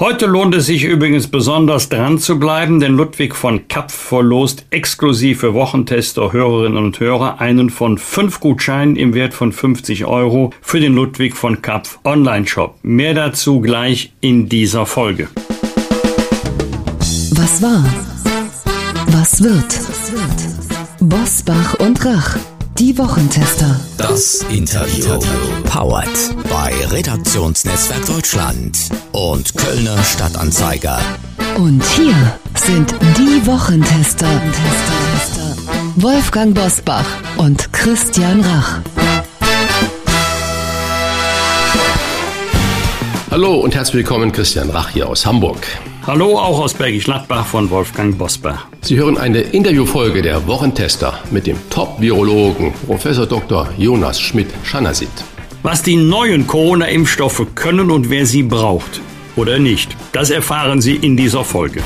Heute lohnt es sich übrigens besonders dran zu bleiben, denn Ludwig von Kapf verlost exklusiv für Wochentester, Hörerinnen und Hörer einen von fünf Gutscheinen im Wert von 50 Euro für den Ludwig von Kapf Online-Shop. Mehr dazu gleich in dieser Folge. Was war? Was wird? Bosbach und Rach. Die Wochentester. Das Interview. Powered bei Redaktionsnetzwerk Deutschland und Kölner Stadtanzeiger. Und hier sind die Wochentester. Wolfgang Bosbach und Christian Rach. Hallo und herzlich willkommen, Christian Rach hier aus Hamburg. Hallo auch aus Bergisch Gladbach von Wolfgang Bosbach. Sie hören eine Interviewfolge der Wochentester mit dem Top-Virologen Professor Dr. Jonas Schmidt-Schanasit. Was die neuen Corona-Impfstoffe können und wer sie braucht oder nicht, das erfahren Sie in dieser Folge.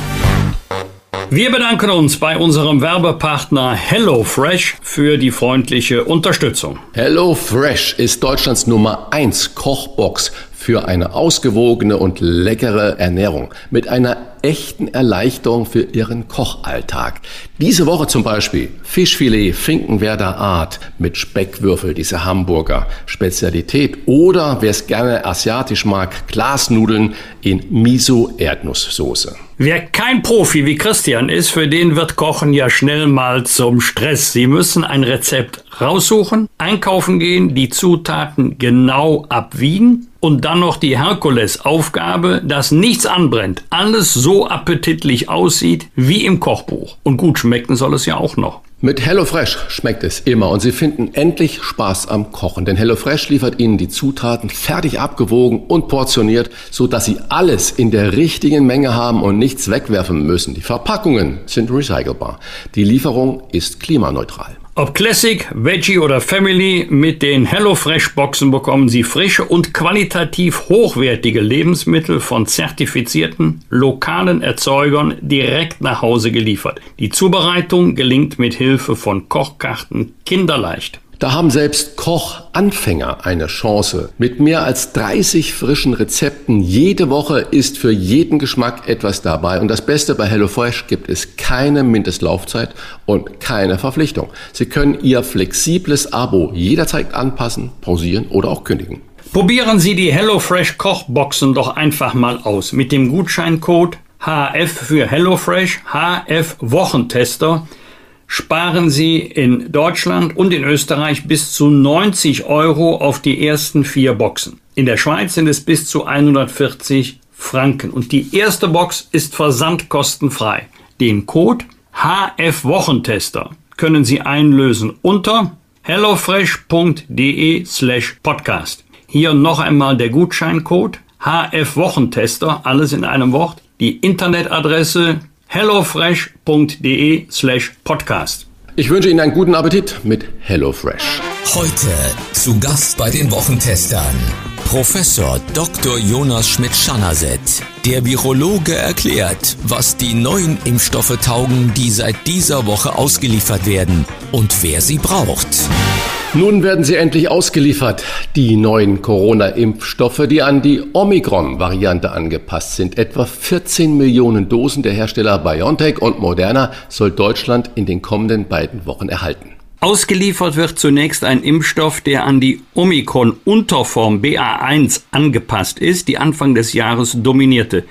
Wir bedanken uns bei unserem Werbepartner HelloFresh für die freundliche Unterstützung. HelloFresh ist Deutschlands Nummer 1 Kochbox für eine ausgewogene und leckere Ernährung mit einer echten Erleichterung für Ihren Kochalltag. Diese Woche zum Beispiel Fischfilet Finkenwerder Art mit Speckwürfel, diese Hamburger Spezialität. Oder wer es gerne asiatisch mag, Glasnudeln in Miso-Erdnusssoße. Wer kein Profi wie Christian ist, für den wird Kochen ja schnell mal zum Stress. Sie müssen ein Rezept raussuchen, einkaufen gehen, die Zutaten genau abwiegen und dann noch die Herkulesaufgabe, dass nichts anbrennt, alles so appetitlich aussieht wie im Kochbuch. Und gut schmecken soll es ja auch noch. Mit HelloFresh schmeckt es immer und Sie finden endlich Spaß am Kochen, denn HelloFresh liefert Ihnen die Zutaten fertig abgewogen und portioniert, so dass Sie alles in der richtigen Menge haben und nichts wegwerfen müssen. Die Verpackungen sind recycelbar. Die Lieferung ist klimaneutral. Ob Classic, Veggie oder Family, mit den HelloFresh-Boxen bekommen Sie frische und qualitativ hochwertige Lebensmittel von zertifizierten lokalen Erzeugern direkt nach Hause geliefert. Die Zubereitung gelingt mit Hilfe von Kochkarten kinderleicht. Da haben selbst Kochanfänger eine Chance. Mit mehr als 30 frischen Rezepten jede Woche ist für jeden Geschmack etwas dabei. Und das Beste bei HelloFresh gibt es keine Mindestlaufzeit und keine Verpflichtung. Sie können Ihr flexibles Abo jederzeit anpassen, pausieren oder auch kündigen. Probieren Sie die HelloFresh Kochboxen doch einfach mal aus mit dem Gutscheincode HF für HelloFresh, HF Wochentester sparen Sie in Deutschland und in Österreich bis zu 90 Euro auf die ersten vier Boxen. In der Schweiz sind es bis zu 140 Franken. Und die erste Box ist versandkostenfrei. Den Code HF Wochentester können Sie einlösen unter hellofresh.de slash podcast. Hier noch einmal der Gutscheincode HF Wochentester, alles in einem Wort. Die Internetadresse hellofresh.de slash podcast. Ich wünsche Ihnen einen guten Appetit mit HelloFresh. Heute zu Gast bei den Wochentestern Professor Dr. Jonas Schmidt-Schanaset. Der Virologe erklärt, was die neuen Impfstoffe taugen, die seit dieser Woche ausgeliefert werden und wer sie braucht. Nun werden sie endlich ausgeliefert, die neuen Corona-Impfstoffe, die an die Omikron-Variante angepasst sind. Etwa 14 Millionen Dosen der Hersteller BioNTech und Moderna soll Deutschland in den kommenden beiden Wochen erhalten. Ausgeliefert wird zunächst ein Impfstoff, der an die Omikron-Unterform BA1 angepasst ist, die Anfang des Jahres dominierte.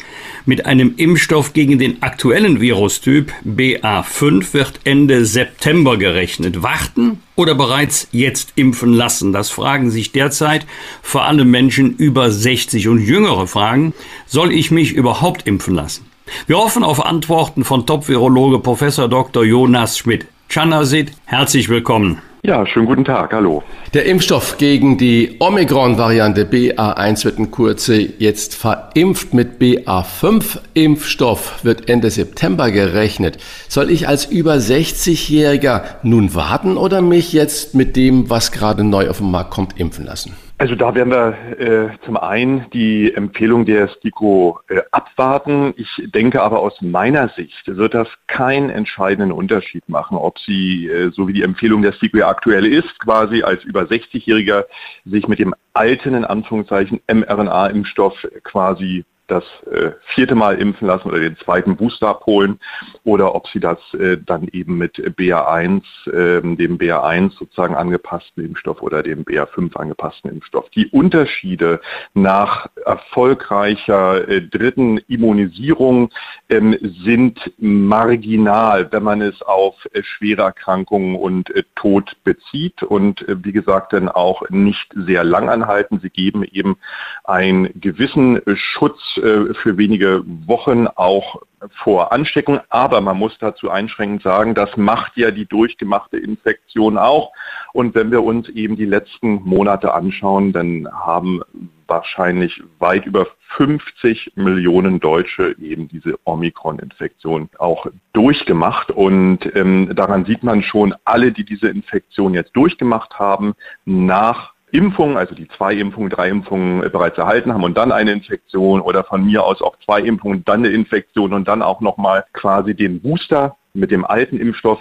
Mit einem Impfstoff gegen den aktuellen Virustyp BA5 wird Ende September gerechnet. Warten oder bereits jetzt impfen lassen? Das fragen sich derzeit vor allem Menschen über 60 und jüngere fragen, soll ich mich überhaupt impfen lassen? Wir hoffen auf Antworten von Top-Virologe Professor Dr. Jonas Schmidt. Chanasit, herzlich willkommen. Ja, schönen guten Tag, hallo. Der Impfstoff gegen die Omikron-Variante BA1 wird in Kurze jetzt verimpft mit BA5. Impfstoff wird Ende September gerechnet. Soll ich als über 60-Jähriger nun warten oder mich jetzt mit dem, was gerade neu auf den Markt kommt, impfen lassen? Also da werden wir äh, zum einen die Empfehlung der STIKO äh, abwarten. Ich denke aber aus meiner Sicht wird das keinen entscheidenden Unterschied machen, ob Sie, äh, so wie die Empfehlung der STIKO ja aktuell ist, quasi als über 60-Jähriger sich mit dem alten, in Anführungszeichen, mRNA-Impfstoff quasi das äh, vierte Mal impfen lassen oder den zweiten Booster abholen oder ob sie das äh, dann eben mit BA1, äh, dem BA1 sozusagen angepassten Impfstoff oder dem BA5 angepassten Impfstoff. Die Unterschiede nach erfolgreicher äh, dritten Immunisierung ähm, sind marginal, wenn man es auf äh, schwere Erkrankungen und äh, Tod bezieht und wie gesagt dann auch nicht sehr lang anhalten. Sie geben eben einen gewissen Schutz äh, für wenige Wochen auch vor Ansteckung. Aber man muss dazu einschränkend sagen, das macht ja die durchgemachte Infektion auch. Und wenn wir uns eben die letzten Monate anschauen, dann haben wahrscheinlich weit über 50 Millionen Deutsche eben diese Omikron-Infektion auch durchgemacht. Und ähm, daran sieht man schon, alle, die diese Infektion jetzt durchgemacht haben, nach Impfungen, also die zwei Impfungen, drei Impfungen bereits erhalten haben und dann eine Infektion oder von mir aus auch zwei Impfungen, dann eine Infektion und dann auch nochmal quasi den Booster mit dem alten Impfstoff,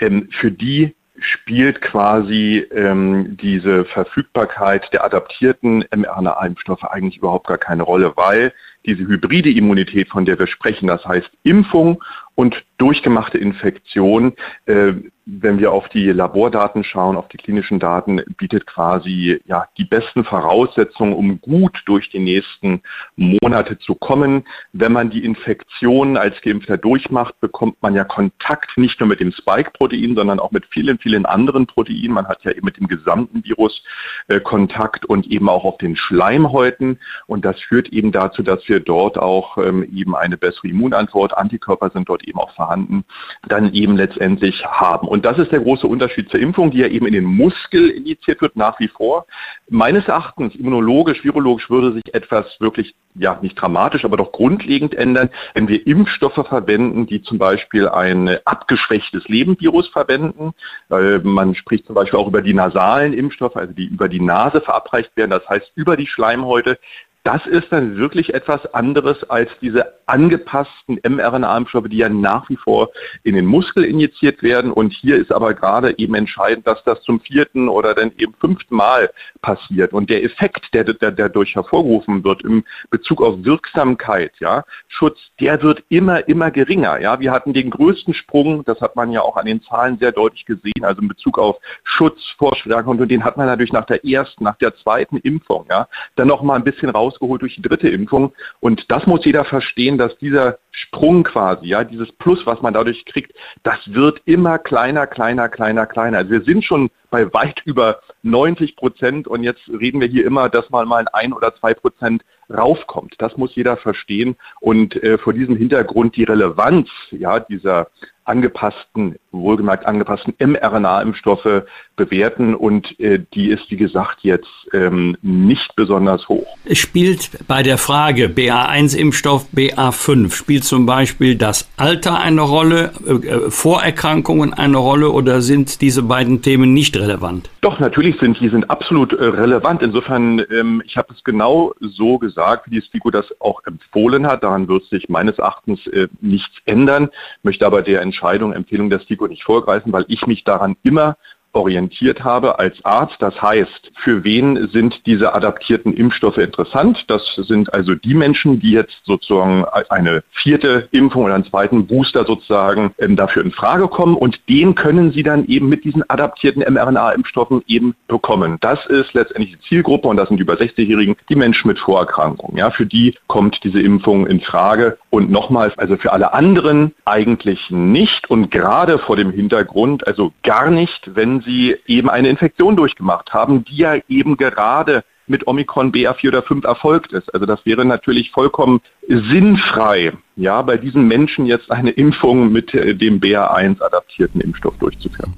ähm, für die spielt quasi ähm, diese Verfügbarkeit der adaptierten mRNA-Impfstoffe eigentlich überhaupt gar keine Rolle, weil diese hybride Immunität, von der wir sprechen, das heißt Impfung und durchgemachte Infektion, äh, wenn wir auf die Labordaten schauen, auf die klinischen Daten, bietet quasi ja die besten Voraussetzungen, um gut durch die nächsten Monate zu kommen. Wenn man die Infektion als Geimpfter durchmacht, bekommt man ja Kontakt nicht nur mit dem Spike-Protein, sondern auch mit vielen, vielen anderen Proteinen. Man hat ja eben mit dem gesamten Virus äh, Kontakt und eben auch auf den Schleimhäuten. Und das führt eben dazu, dass wir dort auch ähm, eben eine bessere Immunantwort, Antikörper sind dort eben auch vorhanden, dann eben letztendlich haben. Und das ist der große Unterschied zur Impfung, die ja eben in den Muskel injiziert wird, nach wie vor. Meines Erachtens, immunologisch, virologisch würde sich etwas wirklich, ja, nicht dramatisch, aber doch grundlegend ändern, wenn wir Impfstoffe verwenden, die zum Beispiel ein abgeschwächtes Lebenvirus verwenden. Man spricht zum Beispiel auch über die nasalen Impfstoffe, also die über die Nase verabreicht werden, das heißt über die Schleimhäute das ist dann wirklich etwas anderes als diese angepassten mRNA-Impfstoffe, die ja nach wie vor in den Muskel injiziert werden. Und hier ist aber gerade eben entscheidend, dass das zum vierten oder dann eben fünften Mal passiert. Und der Effekt, der, der, der durch hervorgerufen wird im Bezug auf Wirksamkeit, ja, Schutz, der wird immer, immer geringer. Ja, wir hatten den größten Sprung, das hat man ja auch an den Zahlen sehr deutlich gesehen, also in Bezug auf Schutz vor Schwerkrankheit. Und den hat man natürlich nach der ersten, nach der zweiten Impfung, ja, dann noch mal ein bisschen raus rausgeholt durch die dritte Impfung. Und das muss jeder verstehen, dass dieser Sprung quasi, ja, dieses Plus, was man dadurch kriegt, das wird immer kleiner, kleiner, kleiner, kleiner. Also wir sind schon bei weit über 90 Prozent und jetzt reden wir hier immer, dass man mal ein oder zwei Prozent raufkommt. Das muss jeder verstehen und äh, vor diesem Hintergrund die Relevanz ja, dieser angepassten, wohlgemerkt angepassten mRNA-Impfstoffe bewerten und äh, die ist, wie gesagt, jetzt ähm, nicht besonders hoch. Es spielt bei der Frage BA1-Impfstoff, BA5, spielt zum Beispiel das Alter eine Rolle, äh, Vorerkrankungen eine Rolle oder sind diese beiden Themen nicht relevant? Doch, natürlich sind die sind absolut äh, relevant. Insofern, ähm, ich habe es genau so gesagt, wie die STIKO das auch empfohlen hat. Daran wird sich meines Erachtens äh, nichts ändern, möchte aber der Entscheidung, Empfehlung der STIKO nicht vorgreifen, weil ich mich daran immer orientiert habe als Arzt. Das heißt, für wen sind diese adaptierten Impfstoffe interessant? Das sind also die Menschen, die jetzt sozusagen eine vierte Impfung oder einen zweiten Booster sozusagen ähm, dafür in Frage kommen und den können sie dann eben mit diesen adaptierten mRNA-Impfstoffen eben bekommen. Das ist letztendlich die Zielgruppe und das sind die über 60-Jährigen, die Menschen mit Vorerkrankungen. Ja, für die kommt diese Impfung in Frage und nochmals, also für alle anderen eigentlich nicht und gerade vor dem Hintergrund, also gar nicht, wenn sie eben eine Infektion durchgemacht haben, die ja eben gerade mit Omikron BA4 oder 5 erfolgt ist. Also das wäre natürlich vollkommen sinnfrei, ja, bei diesen Menschen jetzt eine Impfung mit äh, dem BA1 adaptierten Impfstoff durchzuführen.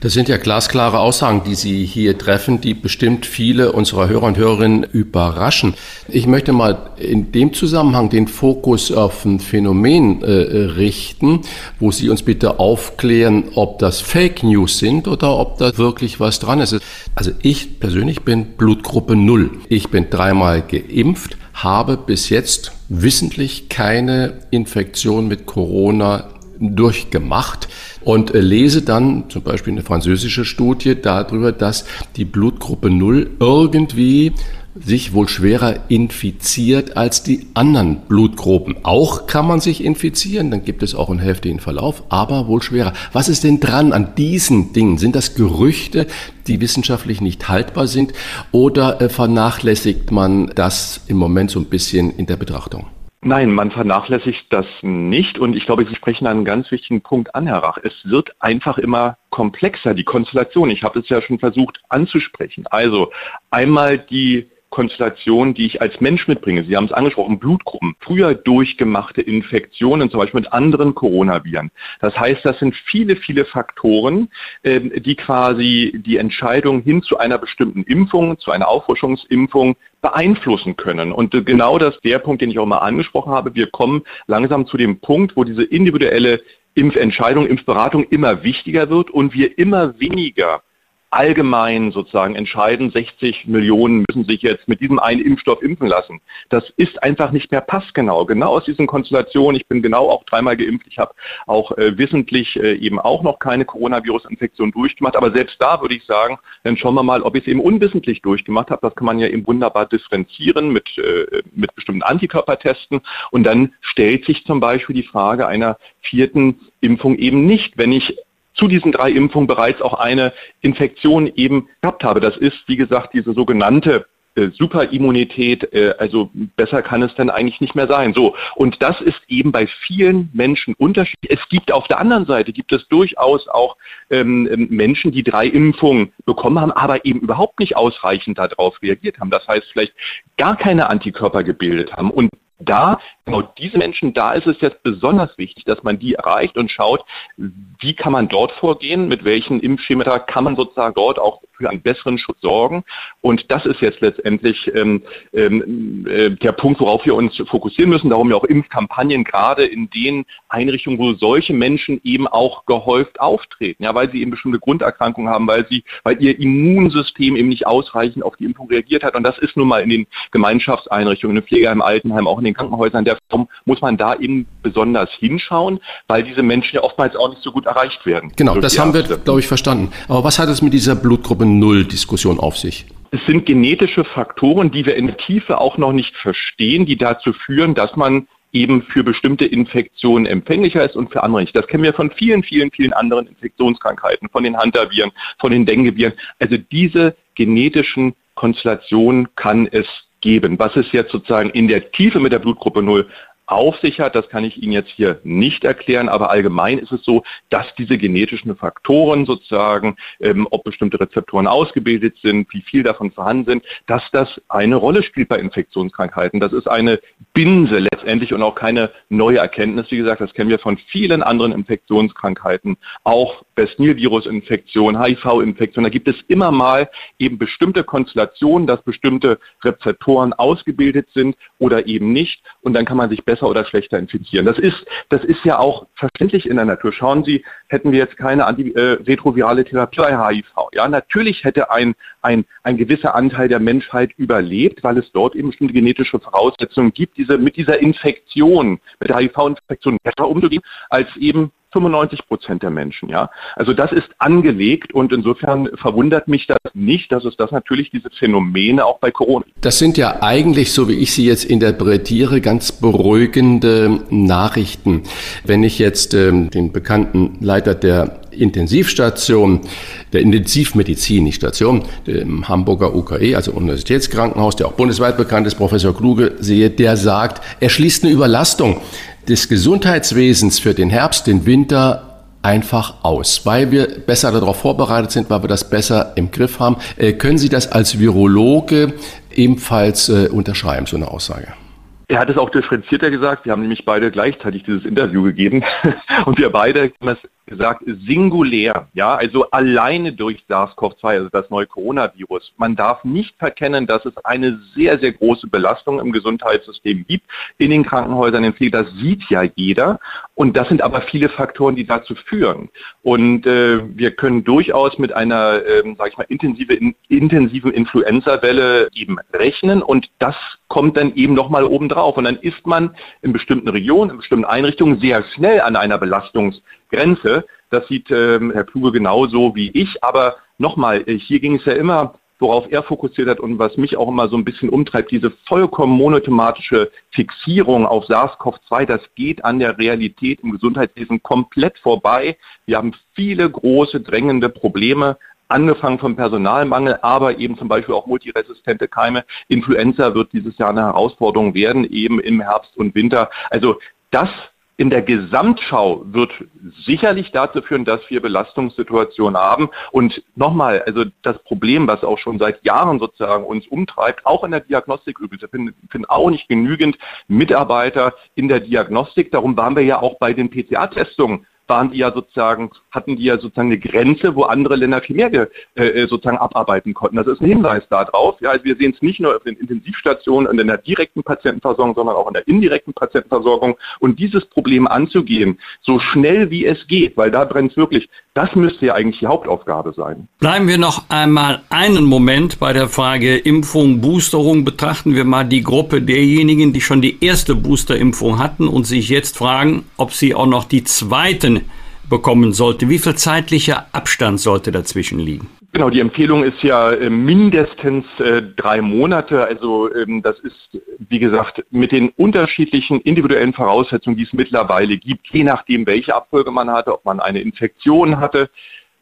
Das sind ja glasklare Aussagen, die Sie hier treffen, die bestimmt viele unserer Hörer und Hörerinnen überraschen. Ich möchte mal in dem Zusammenhang den Fokus auf ein Phänomen äh, richten, wo Sie uns bitte aufklären, ob das Fake News sind oder ob da wirklich was dran ist. Also ich persönlich bin Blutgruppe 0. Ich bin dreimal geimpft habe bis jetzt wissentlich keine Infektion mit Corona durchgemacht und äh, lese dann zum Beispiel eine französische Studie darüber, dass die Blutgruppe 0 irgendwie sich wohl schwerer infiziert als die anderen Blutgruppen. Auch kann man sich infizieren, dann gibt es auch einen heftigen Verlauf, aber wohl schwerer. Was ist denn dran an diesen Dingen? Sind das Gerüchte, die wissenschaftlich nicht haltbar sind oder äh, vernachlässigt man das im Moment so ein bisschen in der Betrachtung? Nein, man vernachlässigt das nicht und ich glaube, Sie sprechen einen ganz wichtigen Punkt an, Herr Rach. Es wird einfach immer komplexer, die Konstellation. Ich habe es ja schon versucht anzusprechen. Also einmal die Konstellation, die ich als Mensch mitbringe. Sie haben es angesprochen, Blutgruppen, früher durchgemachte Infektionen, zum Beispiel mit anderen Coronaviren. Das heißt, das sind viele, viele Faktoren, ähm, die quasi die Entscheidung hin zu einer bestimmten Impfung, zu einer Auffrischungsimpfung beeinflussen können. Und genau das ist der Punkt, den ich auch mal angesprochen habe. Wir kommen langsam zu dem Punkt, wo diese individuelle Impfentscheidung, Impfberatung immer wichtiger wird und wir immer weniger allgemein sozusagen entscheiden, 60 Millionen müssen sich jetzt mit diesem einen Impfstoff impfen lassen. Das ist einfach nicht mehr passgenau. Genau aus diesen Konstellationen, ich bin genau auch dreimal geimpft, ich habe auch äh, wissentlich äh, eben auch noch keine Coronavirus-Infektion durchgemacht, aber selbst da würde ich sagen, dann schauen wir mal, ob ich es eben unwissentlich durchgemacht habe. Das kann man ja eben wunderbar differenzieren mit, äh, mit bestimmten Antikörpertesten und dann stellt sich zum Beispiel die Frage einer vierten Impfung eben nicht, wenn ich zu diesen drei Impfungen bereits auch eine Infektion eben gehabt habe. Das ist, wie gesagt, diese sogenannte äh, Superimmunität, äh, also besser kann es dann eigentlich nicht mehr sein. So. Und das ist eben bei vielen Menschen unterschiedlich. Es gibt auf der anderen Seite, gibt es durchaus auch ähm, ähm, Menschen, die drei Impfungen bekommen haben, aber eben überhaupt nicht ausreichend darauf reagiert haben. Das heißt, vielleicht gar keine Antikörper gebildet haben. Und da, genau diese Menschen, da ist es jetzt besonders wichtig, dass man die erreicht und schaut, wie kann man dort vorgehen, mit welchen Impfschemata kann man sozusagen dort auch für einen besseren Schutz sorgen. Und das ist jetzt letztendlich ähm, ähm, äh, der Punkt, worauf wir uns fokussieren müssen. Darum ja auch Impfkampagnen gerade in den Einrichtungen, wo solche Menschen eben auch gehäuft auftreten, ja, weil sie eben bestimmte Grunderkrankungen haben, weil sie, weil ihr Immunsystem eben nicht ausreichend auf die Impfung reagiert hat. Und das ist nun mal in den Gemeinschaftseinrichtungen, in Pflegeheim, Altenheim, auch in den Krankenhäusern Form, muss man da eben besonders hinschauen, weil diese Menschen ja oftmals auch nicht so gut erreicht werden. Genau, das haben wir, glaube ich, verstanden. Aber was hat es mit dieser Blutgruppe Null Diskussion auf sich? Es sind genetische Faktoren, die wir in der Tiefe auch noch nicht verstehen, die dazu führen, dass man eben für bestimmte Infektionen empfänglicher ist und für andere nicht. Das kennen wir von vielen, vielen, vielen anderen Infektionskrankheiten, von den Hantaviren, von den Dengueviren. Also diese genetischen Konstellationen kann es geben. Was es jetzt sozusagen in der Tiefe mit der Blutgruppe 0 auf sich hat, das kann ich Ihnen jetzt hier nicht erklären, aber allgemein ist es so, dass diese genetischen Faktoren sozusagen, ähm, ob bestimmte Rezeptoren ausgebildet sind, wie viel davon vorhanden sind, dass das eine Rolle spielt bei Infektionskrankheiten. Das ist eine Binse letztendlich und auch keine neue Erkenntnis. Wie gesagt, das kennen wir von vielen anderen Infektionskrankheiten, auch Besnil-Virus-Infektion, HIV-Infektion. Da gibt es immer mal eben bestimmte Konstellationen, dass bestimmte Rezeptoren ausgebildet sind oder eben nicht. Und dann kann man sich besser besser oder schlechter infizieren. Das ist, das ist ja auch verständlich in der Natur. Schauen Sie, hätten wir jetzt keine antiretrovirale äh, Therapie bei HIV. Ja, natürlich hätte ein, ein, ein gewisser Anteil der Menschheit überlebt, weil es dort eben bestimmte genetische Voraussetzungen gibt, diese, mit dieser Infektion, mit der HIV-Infektion besser umzugehen, als eben 95 Prozent der Menschen, ja. Also das ist angelegt und insofern verwundert mich das nicht, dass es das natürlich diese Phänomene auch bei Corona. Das sind ja eigentlich, so wie ich sie jetzt interpretiere, ganz beruhigende Nachrichten. Wenn ich jetzt ähm, den bekannten Leiter der Intensivstation, der Intensivmedizin, nicht Station, dem Hamburger UKE, also Universitätskrankenhaus, der auch bundesweit bekannt ist, Professor Kluge, sehe, der sagt, er schließt eine Überlastung des Gesundheitswesens für den Herbst, den Winter einfach aus, weil wir besser darauf vorbereitet sind, weil wir das besser im Griff haben. Äh, können Sie das als Virologe ebenfalls äh, unterschreiben, so eine Aussage? Er hat es auch differenzierter gesagt. Wir haben nämlich beide gleichzeitig dieses Interview gegeben und wir beide haben das gesagt, singulär, ja, also alleine durch SARS-CoV-2, also das neue Coronavirus. Man darf nicht verkennen, dass es eine sehr, sehr große Belastung im Gesundheitssystem gibt, in den Krankenhäusern, in Pflege, das sieht ja jeder. Und das sind aber viele Faktoren, die dazu führen. Und äh, wir können durchaus mit einer, ähm, sage ich mal, intensive, in, intensiven Influenza-Welle eben rechnen und das kommt dann eben nochmal obendrauf. Und dann ist man in bestimmten Regionen, in bestimmten Einrichtungen sehr schnell an einer Belastungsgrenze. Das sieht ähm, Herr Kluge genauso wie ich. Aber nochmal, äh, hier ging es ja immer worauf er fokussiert hat und was mich auch immer so ein bisschen umtreibt, diese vollkommen monothematische Fixierung auf SARS-CoV-2, das geht an der Realität im Gesundheitswesen komplett vorbei. Wir haben viele große, drängende Probleme, angefangen vom Personalmangel, aber eben zum Beispiel auch multiresistente Keime. Influenza wird dieses Jahr eine Herausforderung werden, eben im Herbst und Winter. Also das in der Gesamtschau wird sicherlich dazu führen, dass wir Belastungssituationen haben. Und nochmal, also das Problem, was auch schon seit Jahren sozusagen uns umtreibt, auch in der Diagnostik übrigens, wir finden, finden auch nicht genügend Mitarbeiter in der Diagnostik. Darum waren wir ja auch bei den PCA-Testungen waren die ja sozusagen, hatten die ja sozusagen eine Grenze, wo andere Länder viel mehr äh, sozusagen abarbeiten konnten. Das ist ein Hinweis darauf. Ja, also wir sehen es nicht nur auf den Intensivstationen und in der direkten Patientenversorgung, sondern auch in der indirekten Patientenversorgung. Und dieses Problem anzugehen, so schnell wie es geht, weil da brennt es wirklich, das müsste ja eigentlich die Hauptaufgabe sein. Bleiben wir noch einmal einen Moment bei der Frage Impfung, Boosterung. Betrachten wir mal die Gruppe derjenigen, die schon die erste Boosterimpfung hatten und sich jetzt fragen, ob sie auch noch die zweiten bekommen sollte. Wie viel zeitlicher Abstand sollte dazwischen liegen? Genau, die Empfehlung ist ja äh, mindestens äh, drei Monate. Also ähm, das ist, wie gesagt, mit den unterschiedlichen individuellen Voraussetzungen, die es mittlerweile gibt, je nachdem, welche Abfolge man hatte, ob man eine Infektion hatte,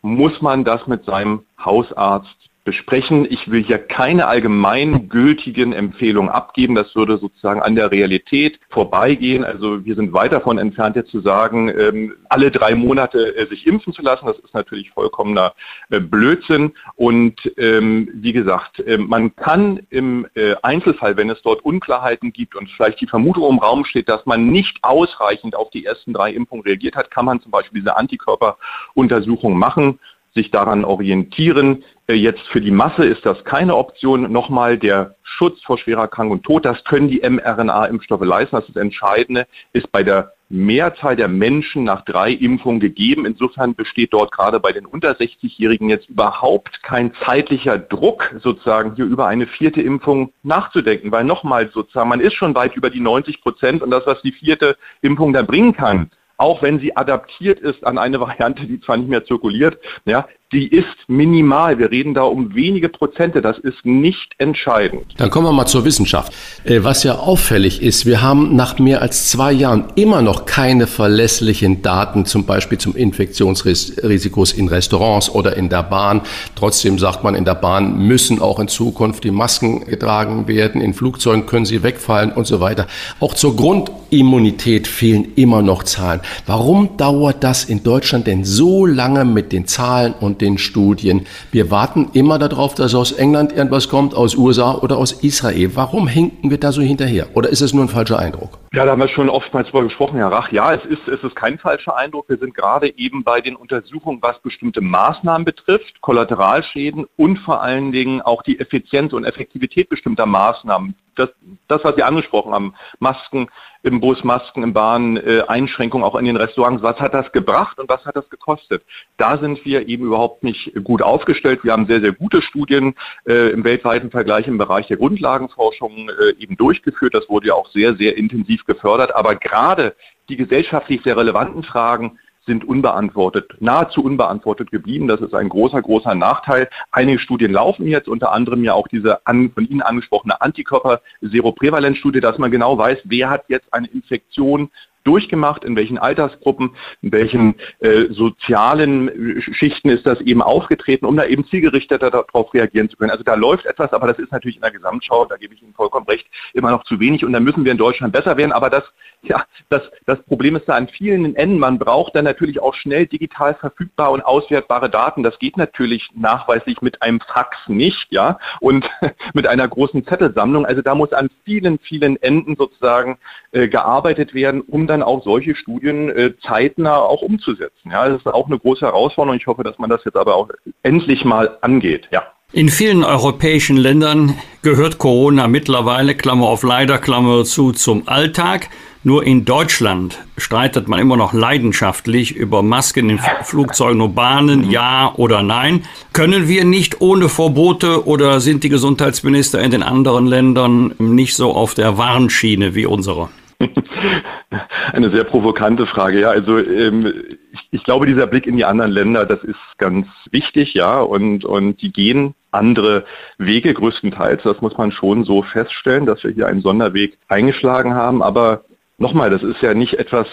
muss man das mit seinem Hausarzt besprechen. Ich will hier keine allgemeingültigen Empfehlungen abgeben. Das würde sozusagen an der Realität vorbeigehen. Also wir sind weit davon entfernt, jetzt zu sagen, ähm, alle drei Monate äh, sich impfen zu lassen. Das ist natürlich vollkommener äh, Blödsinn. Und ähm, wie gesagt, äh, man kann im Einzelfall, wenn es dort Unklarheiten gibt und vielleicht die Vermutung im Raum steht, dass man nicht ausreichend auf die ersten drei Impfungen reagiert hat, kann man zum Beispiel diese Antikörperuntersuchung machen sich daran orientieren. Äh, jetzt für die Masse ist das keine Option. Nochmal der Schutz vor schwerer Erkrankung und Tod, das können die mRNA-Impfstoffe leisten. Das ist das Entscheidende, ist bei der Mehrzahl der Menschen nach drei Impfungen gegeben. Insofern besteht dort gerade bei den unter 60-Jährigen jetzt überhaupt kein zeitlicher Druck, sozusagen hier über eine vierte Impfung nachzudenken, weil nochmal sozusagen, man ist schon weit über die 90 Prozent und das, was die vierte Impfung da bringen kann, auch wenn sie adaptiert ist an eine Variante, die zwar nicht mehr zirkuliert, ja, die ist minimal. Wir reden da um wenige Prozente. Das ist nicht entscheidend. Dann kommen wir mal zur Wissenschaft. Äh, was ja auffällig ist, wir haben nach mehr als zwei Jahren immer noch keine verlässlichen Daten, zum Beispiel zum Infektionsrisikos in Restaurants oder in der Bahn. Trotzdem sagt man, in der Bahn müssen auch in Zukunft die Masken getragen werden. In Flugzeugen können sie wegfallen und so weiter. Auch zur Grundimmunität fehlen immer noch Zahlen. Warum dauert das in Deutschland denn so lange mit den Zahlen und den Studien. Wir warten immer darauf, dass aus England irgendwas kommt, aus USA oder aus Israel. Warum hinken wir da so hinterher? Oder ist es nur ein falscher Eindruck? Ja, da haben wir schon oftmals darüber gesprochen, Herr Rach. Ja, es ist, es ist kein falscher Eindruck. Wir sind gerade eben bei den Untersuchungen, was bestimmte Maßnahmen betrifft, Kollateralschäden und vor allen Dingen auch die Effizienz und Effektivität bestimmter Maßnahmen das, das, was Sie angesprochen haben, Masken im Bus, Masken im Bahn, äh, Einschränkungen auch in den Restaurants, was hat das gebracht und was hat das gekostet? Da sind wir eben überhaupt nicht gut aufgestellt. Wir haben sehr, sehr gute Studien äh, im weltweiten Vergleich im Bereich der Grundlagenforschung äh, eben durchgeführt. Das wurde ja auch sehr, sehr intensiv gefördert. Aber gerade die gesellschaftlich sehr relevanten Fragen sind unbeantwortet, nahezu unbeantwortet geblieben. Das ist ein großer, großer Nachteil. Einige Studien laufen jetzt, unter anderem ja auch diese an, von Ihnen angesprochene Antikörper-Seroprävalenzstudie, dass man genau weiß, wer hat jetzt eine Infektion durchgemacht, in welchen Altersgruppen, in welchen äh, sozialen Schichten ist das eben aufgetreten, um da eben zielgerichteter darauf reagieren zu können. Also da läuft etwas, aber das ist natürlich in der Gesamtschau, da gebe ich Ihnen vollkommen recht, immer noch zu wenig und da müssen wir in Deutschland besser werden. Aber das, ja, das, das Problem ist da an vielen Enden. Man braucht dann natürlich auch schnell digital verfügbare und auswertbare Daten. Das geht natürlich nachweislich mit einem Fax nicht, ja, und mit einer großen Zettelsammlung. Also da muss an vielen, vielen Enden sozusagen äh, gearbeitet werden, um dann dann auch solche Studien äh, zeitnah auch umzusetzen. Ja, das ist auch eine große Herausforderung. Ich hoffe, dass man das jetzt aber auch endlich mal angeht. Ja. In vielen europäischen Ländern gehört Corona mittlerweile, Klammer auf leider, Klammer zu, zum Alltag. Nur in Deutschland streitet man immer noch leidenschaftlich über Masken in Flugzeugen und Bahnen, ja oder nein. Können wir nicht ohne Verbote oder sind die Gesundheitsminister in den anderen Ländern nicht so auf der Warnschiene wie unsere? Eine sehr provokante Frage. Ja, also ähm, ich, ich glaube, dieser Blick in die anderen Länder, das ist ganz wichtig, ja, und, und die gehen andere Wege größtenteils. Das muss man schon so feststellen, dass wir hier einen Sonderweg eingeschlagen haben. Aber nochmal, das ist ja nicht etwas,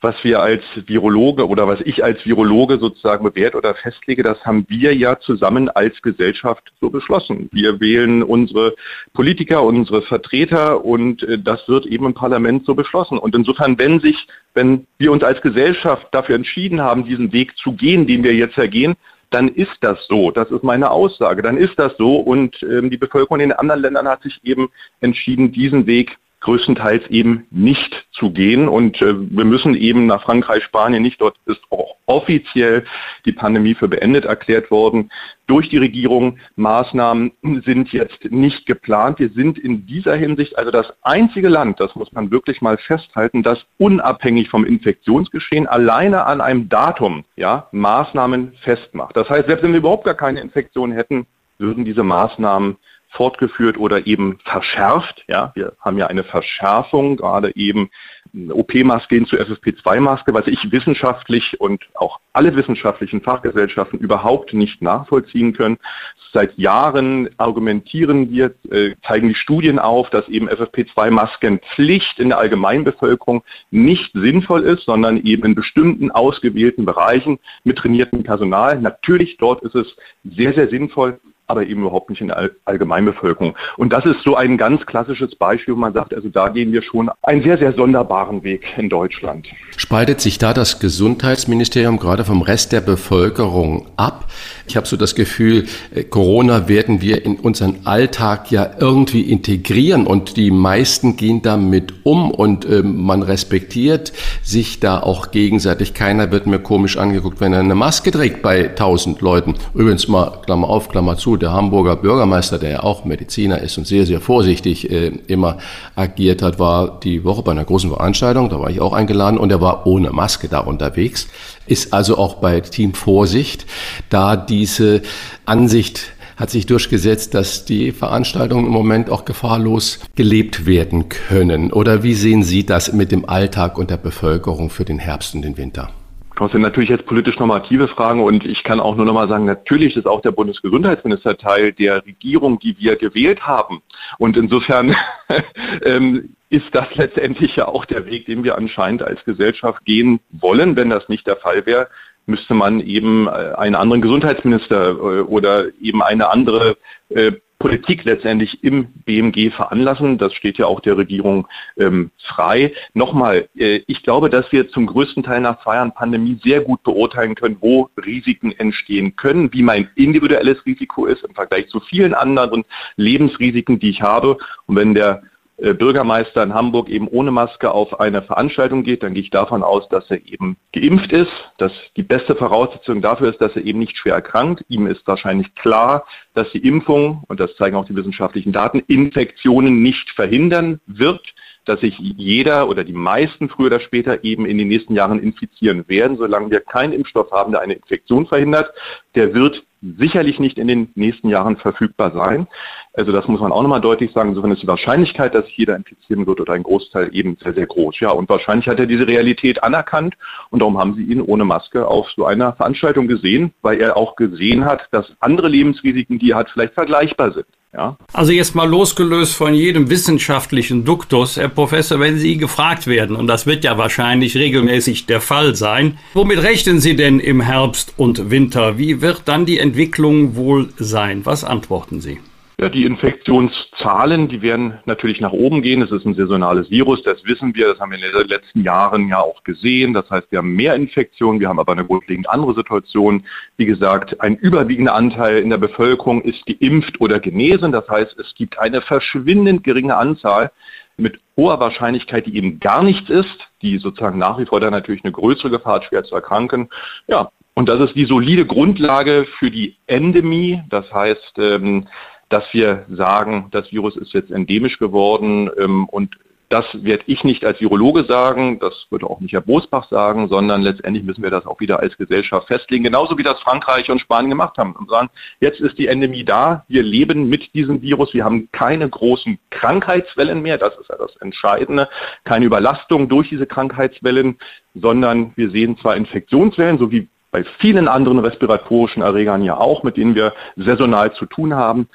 was wir als Virologe oder was ich als Virologe sozusagen bewährt oder festlege, das haben wir ja zusammen als Gesellschaft so beschlossen. Wir wählen unsere Politiker, unsere Vertreter und äh, das wird eben im Parlament so beschlossen. Und insofern, wenn sich, wenn wir uns als Gesellschaft dafür entschieden haben, diesen Weg zu gehen, den wir jetzt ergehen, dann ist das so. Das ist meine Aussage. Dann ist das so. Und ähm, die Bevölkerung in den anderen Ländern hat sich eben entschieden, diesen Weg größtenteils eben nicht zu gehen. Und äh, wir müssen eben nach Frankreich, Spanien nicht. Dort ist auch offiziell die Pandemie für beendet erklärt worden durch die Regierung. Maßnahmen sind jetzt nicht geplant. Wir sind in dieser Hinsicht also das einzige Land, das muss man wirklich mal festhalten, das unabhängig vom Infektionsgeschehen alleine an einem Datum ja, Maßnahmen festmacht. Das heißt, selbst wenn wir überhaupt gar keine Infektion hätten, würden diese Maßnahmen fortgeführt oder eben verschärft. Ja, wir haben ja eine Verschärfung, gerade eben OP-Maske hin zur FFP2-Maske, was ich wissenschaftlich und auch alle wissenschaftlichen Fachgesellschaften überhaupt nicht nachvollziehen können. Seit Jahren argumentieren wir, äh, zeigen die Studien auf, dass eben FFP2-Maskenpflicht in der Allgemeinbevölkerung nicht sinnvoll ist, sondern eben in bestimmten ausgewählten Bereichen mit trainiertem Personal. Natürlich dort ist es sehr, sehr sinnvoll, aber eben überhaupt nicht in der Allgemeinbevölkerung. Und das ist so ein ganz klassisches Beispiel, wo man sagt, also da gehen wir schon einen sehr, sehr sonderbaren Weg in Deutschland. Spaltet sich da das Gesundheitsministerium gerade vom Rest der Bevölkerung ab? Ich habe so das Gefühl, äh, Corona werden wir in unseren Alltag ja irgendwie integrieren und die meisten gehen damit um und äh, man respektiert sich da auch gegenseitig. Keiner wird mir komisch angeguckt, wenn er eine Maske trägt bei tausend Leuten. Übrigens mal Klammer auf, Klammer zu, der Hamburger Bürgermeister, der ja auch Mediziner ist und sehr, sehr vorsichtig äh, immer agiert hat, war die Woche bei einer großen Veranstaltung, da war ich auch eingeladen und er war ohne Maske da unterwegs, ist also auch bei Team Vorsicht, da diese Ansicht hat sich durchgesetzt, dass die Veranstaltungen im Moment auch gefahrlos gelebt werden können. Oder wie sehen Sie das mit dem Alltag und der Bevölkerung für den Herbst und den Winter? Das sind natürlich jetzt politisch normative Fragen und ich kann auch nur noch mal sagen, natürlich ist auch der Bundesgesundheitsminister Teil der Regierung, die wir gewählt haben. Und insofern ähm, ist das letztendlich ja auch der Weg, den wir anscheinend als Gesellschaft gehen wollen. Wenn das nicht der Fall wäre, müsste man eben äh, einen anderen Gesundheitsminister äh, oder eben eine andere äh, Politik letztendlich im BMG veranlassen. Das steht ja auch der Regierung ähm, frei. Nochmal, äh, ich glaube, dass wir zum größten Teil nach zwei Jahren Pandemie sehr gut beurteilen können, wo Risiken entstehen können, wie mein individuelles Risiko ist im Vergleich zu vielen anderen Lebensrisiken, die ich habe. Und wenn der Bürgermeister in Hamburg eben ohne Maske auf eine Veranstaltung geht, dann gehe ich davon aus, dass er eben geimpft ist, dass die beste Voraussetzung dafür ist, dass er eben nicht schwer erkrankt. Ihm ist wahrscheinlich klar, dass die Impfung, und das zeigen auch die wissenschaftlichen Daten, Infektionen nicht verhindern wird dass sich jeder oder die meisten früher oder später eben in den nächsten Jahren infizieren werden. Solange wir keinen Impfstoff haben, der eine Infektion verhindert, der wird sicherlich nicht in den nächsten Jahren verfügbar sein. Also das muss man auch nochmal deutlich sagen. Insofern ist die Wahrscheinlichkeit, dass jeder infizieren wird oder ein Großteil eben sehr, sehr groß. Ja, und wahrscheinlich hat er diese Realität anerkannt und darum haben sie ihn ohne Maske auf so einer Veranstaltung gesehen, weil er auch gesehen hat, dass andere Lebensrisiken, die er hat, vielleicht vergleichbar sind. Ja. Also jetzt mal losgelöst von jedem wissenschaftlichen Duktus, Herr Professor, wenn Sie gefragt werden, und das wird ja wahrscheinlich regelmäßig der Fall sein, womit rechnen Sie denn im Herbst und Winter? Wie wird dann die Entwicklung wohl sein? Was antworten Sie? Ja, die Infektionszahlen, die werden natürlich nach oben gehen. Es ist ein saisonales Virus, das wissen wir, das haben wir in den letzten Jahren ja auch gesehen. Das heißt, wir haben mehr Infektionen, wir haben aber eine grundlegend andere Situation. Wie gesagt, ein überwiegender Anteil in der Bevölkerung ist geimpft oder genesen. Das heißt, es gibt eine verschwindend geringe Anzahl mit hoher Wahrscheinlichkeit, die eben gar nichts ist, die sozusagen nach wie vor dann natürlich eine größere Gefahr hat, schwer zu erkranken. Ja, und das ist die solide Grundlage für die Endemie. Das heißt, ähm, dass wir sagen, das Virus ist jetzt endemisch geworden ähm, und Das werde ich nicht als Virologe sagen, das würde auch nicht Herr Bosbach sagen, sondern letztendlich müssen wir das auch wieder als Gesellschaft festlegen, genauso wie das Frankreich und Spanien gemacht haben und sagen, jetzt ist die Endemie da, wir leben mit diesem Virus, wir haben keine großen Krankheitswellen mehr, das ist ja das Entscheidende, keine Überlastung durch diese Krankheitswellen, sondern wir sehen zwar Infektionswellen, so wie bei vielen anderen respiratorischen Erregern ja auch, mit denen wir saisonal zu tun haben,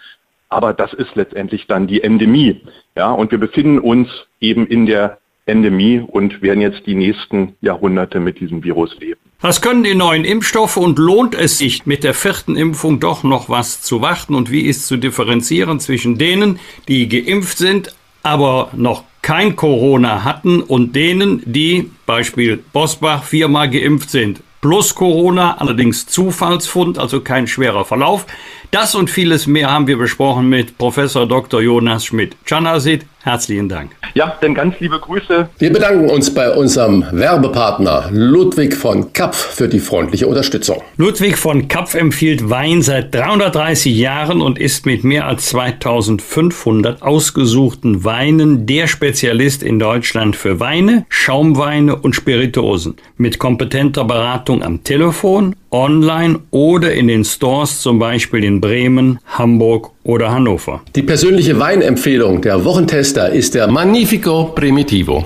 aber das ist letztendlich dann die Endemie. Ja, und wir befinden uns eben in der Endemie und werden jetzt die nächsten Jahrhunderte mit diesem Virus leben. Was können die neuen Impfstoffe und lohnt es sich mit der vierten Impfung doch noch was zu warten und wie ist zu differenzieren zwischen denen, die geimpft sind, aber noch kein Corona hatten und denen, die, Beispiel Bosbach, viermal geimpft sind? Plus Corona, allerdings Zufallsfund, also kein schwerer Verlauf. Das und vieles mehr haben wir besprochen mit Professor Dr. Jonas Schmidt-Chanasit. Herzlichen Dank. Ja, denn ganz liebe Grüße. Wir bedanken uns bei unserem Werbepartner Ludwig von Kapf für die freundliche Unterstützung. Ludwig von Kapf empfiehlt Wein seit 330 Jahren und ist mit mehr als 2500 ausgesuchten Weinen der Spezialist in Deutschland für Weine, Schaumweine und Spirituosen. Mit kompetenter Beratung am Telefon, online oder in den Stores, zum Beispiel in Bremen, Hamburg oder Hannover. Die persönliche Weinempfehlung der Wochentester ist der Magnifico Primitivo.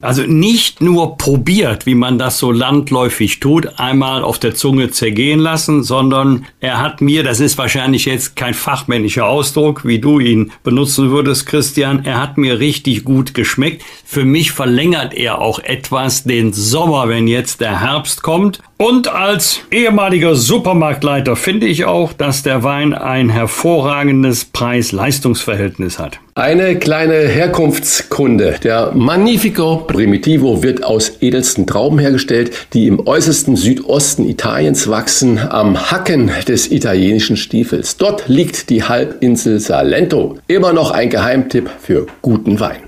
Also nicht nur probiert, wie man das so landläufig tut, einmal auf der Zunge zergehen lassen, sondern er hat mir, das ist wahrscheinlich jetzt kein fachmännischer Ausdruck, wie du ihn benutzen würdest, Christian, er hat mir richtig gut geschmeckt. Für mich verlängert er auch etwas den Sommer, wenn jetzt der Herbst kommt. Und als ehemaliger Supermarktleiter finde ich auch, dass der Wein ein hervorragendes Preis-Leistungs-Verhältnis hat. Eine kleine Herkunftskunde. Der Magnifico Primitivo wird aus edelsten Trauben hergestellt, die im äußersten Südosten Italiens wachsen, am Hacken des italienischen Stiefels. Dort liegt die Halbinsel Salento. Immer noch ein Geheimtipp für guten Wein.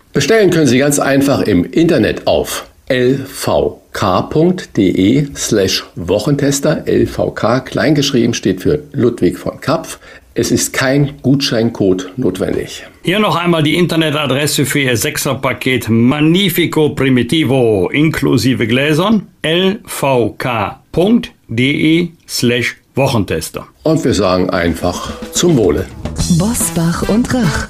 Bestellen können Sie ganz einfach im Internet auf lvk.de slash Wochentester. LVK kleingeschrieben steht für Ludwig von Kapf. Es ist kein Gutscheincode notwendig. Hier noch einmal die Internetadresse für Ihr Sechserpaket Magnifico Primitivo inklusive Gläsern lvk.de slash Wochentester. Und wir sagen einfach zum Wohle. Bosbach und Rach,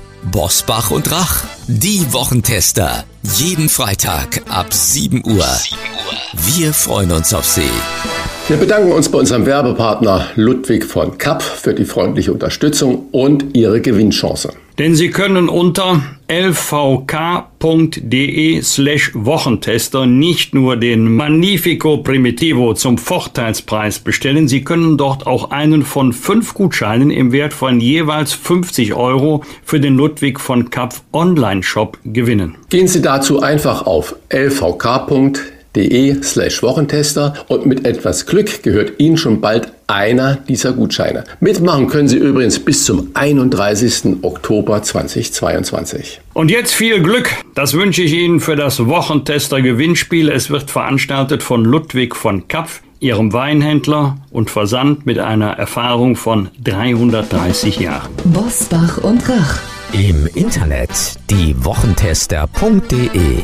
Bosbach und Rach, die Wochentester. Jeden Freitag ab 7 Uhr. Wir freuen uns auf Sie. Wir bedanken uns bei unserem Werbepartner Ludwig von Kapp für die freundliche Unterstützung und Ihre Gewinnchance. Denn Sie können unter lvk.de slash Wochentester nicht nur den Magnifico Primitivo zum Vorteilspreis bestellen, Sie können dort auch einen von fünf Gutscheinen im Wert von jeweils 50 Euro für den Ludwig von Kapf Online-Shop gewinnen. Gehen Sie dazu einfach auf lvk.de de slash Wochentester und mit etwas Glück gehört Ihnen schon bald einer dieser Gutscheine. Mitmachen können Sie übrigens bis zum 31. Oktober 2022. Und jetzt viel Glück. Das wünsche ich Ihnen für das Wochentester Gewinnspiel. Es wird veranstaltet von Ludwig von Kapf, Ihrem Weinhändler und Versand mit einer Erfahrung von 330 Jahren. Bosbach und Rach. Im Internet diewochentester.de